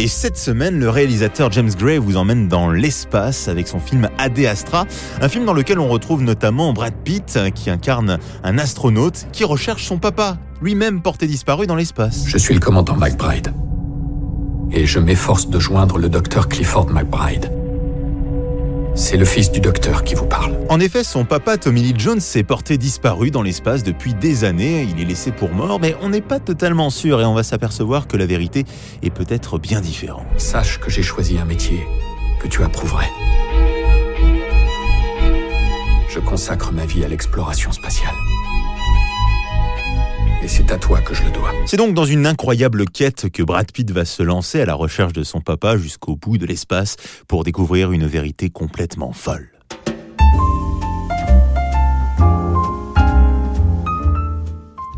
Et cette semaine, le réalisateur James Gray vous emmène dans l'espace avec son film Ad Astra, un film dans lequel on retrouve notamment Brad Pitt qui incarne un astronaute qui recherche son papa, lui-même porté disparu dans l'espace. Je suis le commandant McBride. Et je m'efforce de joindre le docteur Clifford McBride. C'est le fils du docteur qui vous parle. En effet, son papa Tommy Lee Jones s'est porté disparu dans l'espace depuis des années. Il est laissé pour mort, mais on n'est pas totalement sûr et on va s'apercevoir que la vérité est peut-être bien différente. Sache que j'ai choisi un métier que tu approuverais. Je consacre ma vie à l'exploration spatiale. Et c'est à toi que je le dois. C'est donc dans une incroyable quête que Brad Pitt va se lancer à la recherche de son papa jusqu'au bout de l'espace pour découvrir une vérité complètement folle.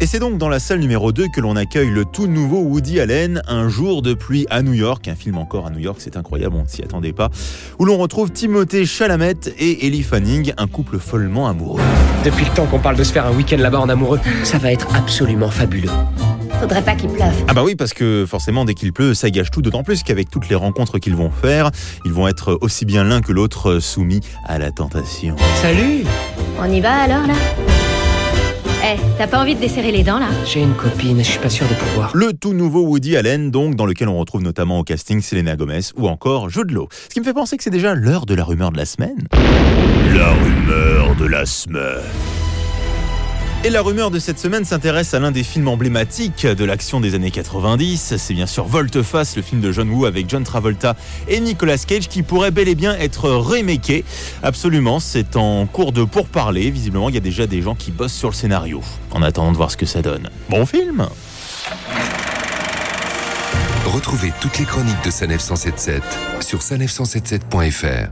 Et c'est donc dans la salle numéro 2 que l'on accueille le tout nouveau Woody Allen, Un jour de pluie à New York, un film encore à New York, c'est incroyable, on ne s'y attendait pas, où l'on retrouve Timothée Chalamet et Ellie Fanning, un couple follement amoureux. Depuis le temps qu'on parle de se faire un week-end là-bas en amoureux, ça va être absolument fabuleux. Faudrait pas qu'il pleuve. Ah bah oui, parce que forcément, dès qu'il pleut, ça gâche tout, d'autant plus qu'avec toutes les rencontres qu'ils vont faire, ils vont être aussi bien l'un que l'autre soumis à la tentation. Salut On y va alors là? T'as pas envie de desserrer les dents là? J'ai une copine, je suis pas sûr de pouvoir. Le tout nouveau Woody Allen, donc, dans lequel on retrouve notamment au casting Selena Gomez ou encore Jude Law. Ce qui me fait penser que c'est déjà l'heure de la rumeur de la semaine. La rumeur de la semaine. Et la rumeur de cette semaine s'intéresse à l'un des films emblématiques de l'action des années 90. C'est bien sûr Volte-Face, le film de John Woo avec John Travolta et Nicolas Cage qui pourrait bel et bien être remaké. Absolument, c'est en cours de pourparler. Visiblement, il y a déjà des gens qui bossent sur le scénario. En attendant de voir ce que ça donne. Bon film Retrouvez toutes les chroniques de Sanef 177 sur sanef177.fr.